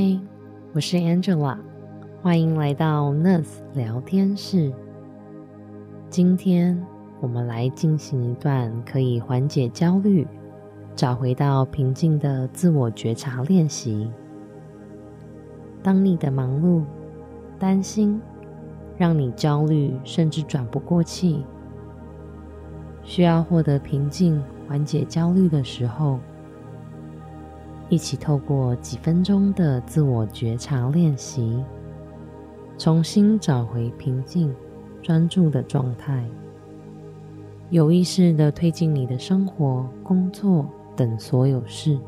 嗨，我是 Angela，欢迎来到 Nurse 聊天室。今天我们来进行一段可以缓解焦虑、找回到平静的自我觉察练习。当你的忙碌、担心让你焦虑，甚至转不过气，需要获得平静、缓解焦虑的时候。一起透过几分钟的自我觉察练习，重新找回平静、专注的状态，有意识的推进你的生活、工作等所有事。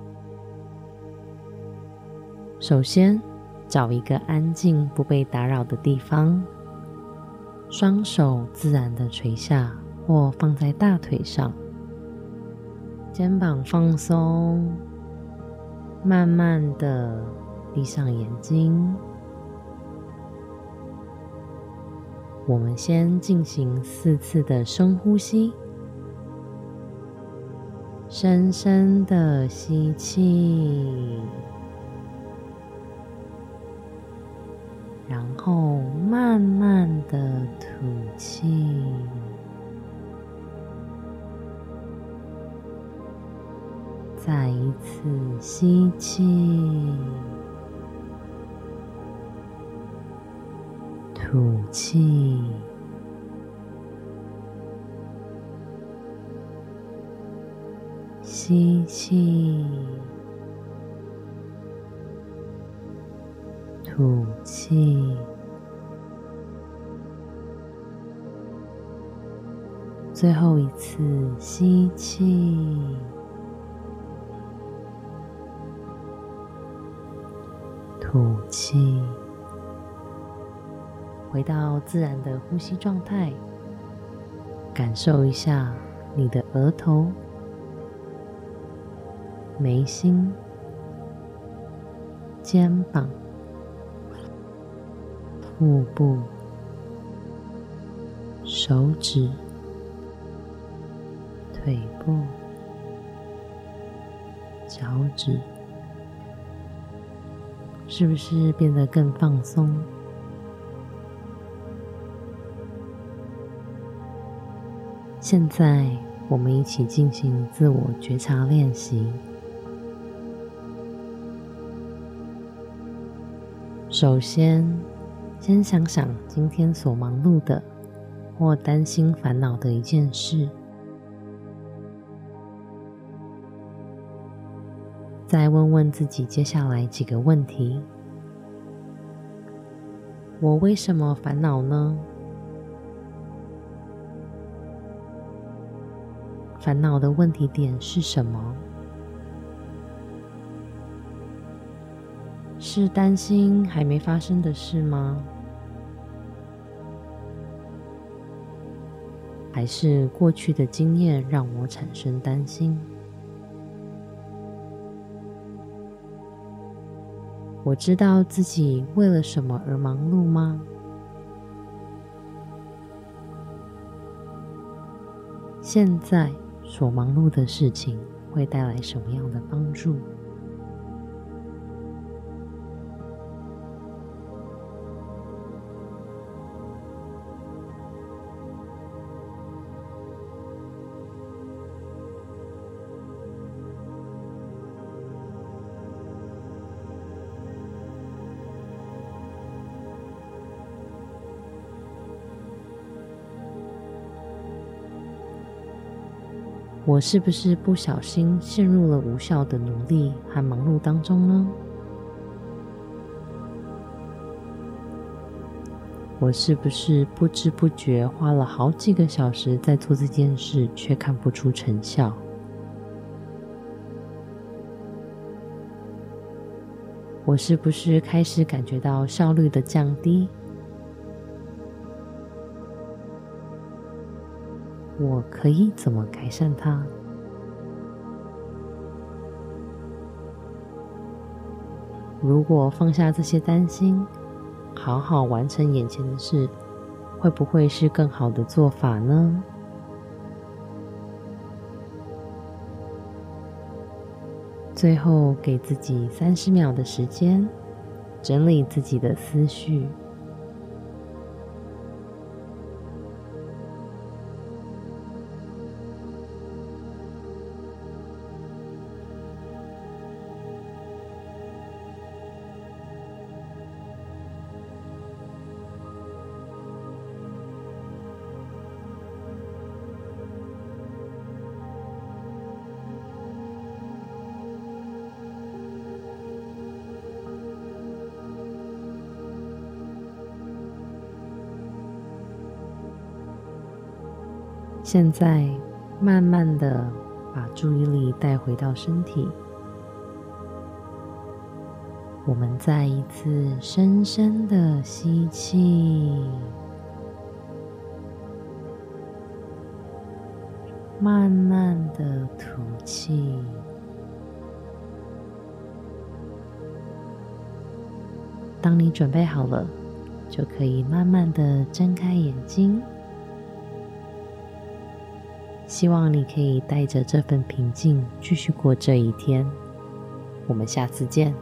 首先，找一个安静、不被打扰的地方，双手自然的垂下或放在大腿上，肩膀放松。慢慢的闭上眼睛，我们先进行四次的深呼吸，深深的吸气，然后慢慢的吐气。再一次吸气，吐气，吸气，吐气，最后一次吸气。吐气，回到自然的呼吸状态，感受一下你的额头、眉心、肩膀、腹部、手指、腿部、脚趾。是不是变得更放松？现在，我们一起进行自我觉察练习。首先，先想想今天所忙碌的或担心、烦恼的一件事。再问问自己接下来几个问题：我为什么烦恼呢？烦恼的问题点是什么？是担心还没发生的事吗？还是过去的经验让我产生担心？我知道自己为了什么而忙碌吗？现在所忙碌的事情会带来什么样的帮助？我是不是不小心陷入了无效的努力和忙碌当中呢？我是不是不知不觉花了好几个小时在做这件事，却看不出成效？我是不是开始感觉到效率的降低？我可以怎么改善它？如果放下这些担心，好好完成眼前的事，会不会是更好的做法呢？最后，给自己三十秒的时间，整理自己的思绪。现在，慢慢的把注意力带回到身体。我们再一次深深的吸气，慢慢的吐气。当你准备好了，就可以慢慢的睁开眼睛。希望你可以带着这份平静继续过这一天。我们下次见。